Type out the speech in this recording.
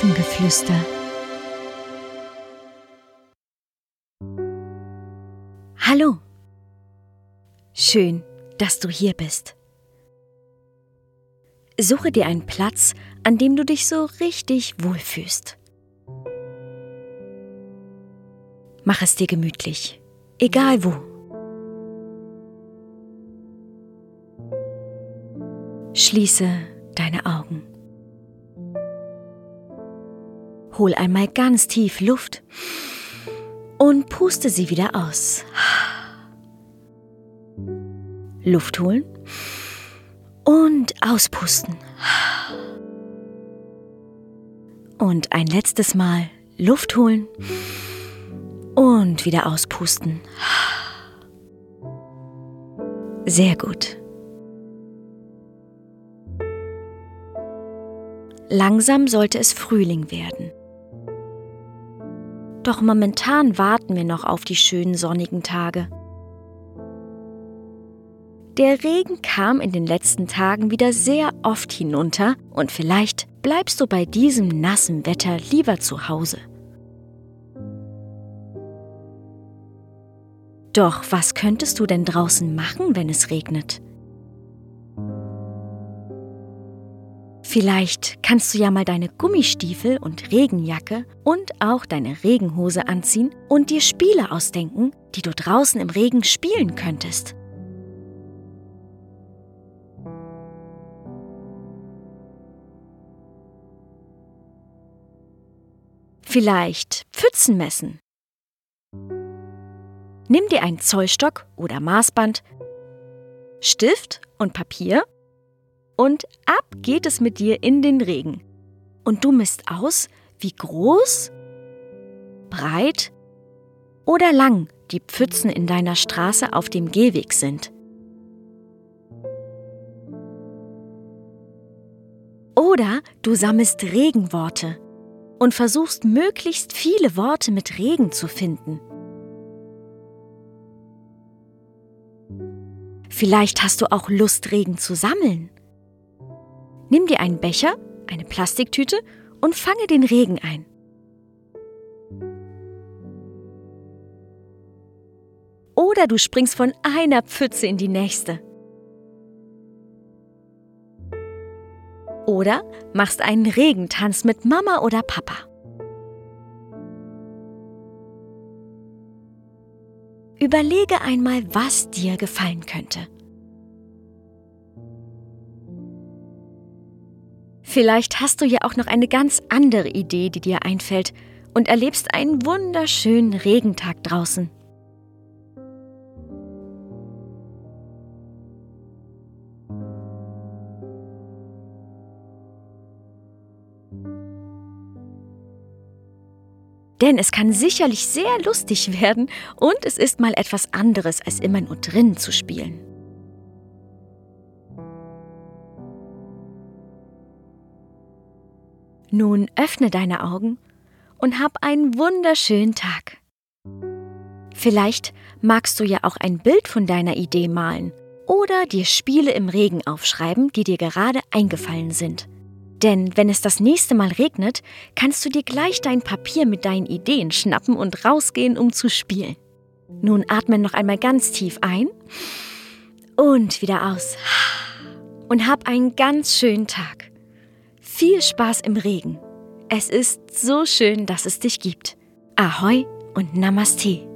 Elfengeflüster. Hallo. Schön, dass du hier bist. Suche dir einen Platz, an dem du dich so richtig wohlfühlst. Mach es dir gemütlich, egal wo. Schließe deine Augen. Hol einmal ganz tief Luft und puste sie wieder aus. Luft holen und auspusten. Und ein letztes Mal Luft holen und wieder auspusten. Sehr gut. Langsam sollte es Frühling werden. Doch momentan warten wir noch auf die schönen sonnigen Tage. Der Regen kam in den letzten Tagen wieder sehr oft hinunter und vielleicht bleibst du bei diesem nassen Wetter lieber zu Hause. Doch was könntest du denn draußen machen, wenn es regnet? Vielleicht kannst du ja mal deine Gummistiefel und Regenjacke und auch deine Regenhose anziehen und dir Spiele ausdenken, die du draußen im Regen spielen könntest. Vielleicht Pfützen messen. Nimm dir einen Zollstock oder Maßband, Stift und Papier und ab geht es mit dir in den Regen. Und du misst aus, wie groß, breit oder lang die Pfützen in deiner Straße auf dem Gehweg sind. Oder du sammelst Regenworte und versuchst möglichst viele Worte mit Regen zu finden. Vielleicht hast du auch Lust, Regen zu sammeln. Nimm dir einen Becher, eine Plastiktüte und fange den Regen ein. Oder du springst von einer Pfütze in die nächste. Oder machst einen Regentanz mit Mama oder Papa. Überlege einmal, was dir gefallen könnte. Vielleicht hast du ja auch noch eine ganz andere Idee, die dir einfällt und erlebst einen wunderschönen Regentag draußen. Denn es kann sicherlich sehr lustig werden und es ist mal etwas anderes, als immer nur drinnen zu spielen. Nun öffne deine Augen und hab einen wunderschönen Tag. Vielleicht magst du ja auch ein Bild von deiner Idee malen oder dir Spiele im Regen aufschreiben, die dir gerade eingefallen sind. Denn wenn es das nächste Mal regnet, kannst du dir gleich dein Papier mit deinen Ideen schnappen und rausgehen, um zu spielen. Nun atme noch einmal ganz tief ein und wieder aus. Und hab einen ganz schönen Tag. Viel Spaß im Regen. Es ist so schön, dass es dich gibt. Ahoi und Namaste.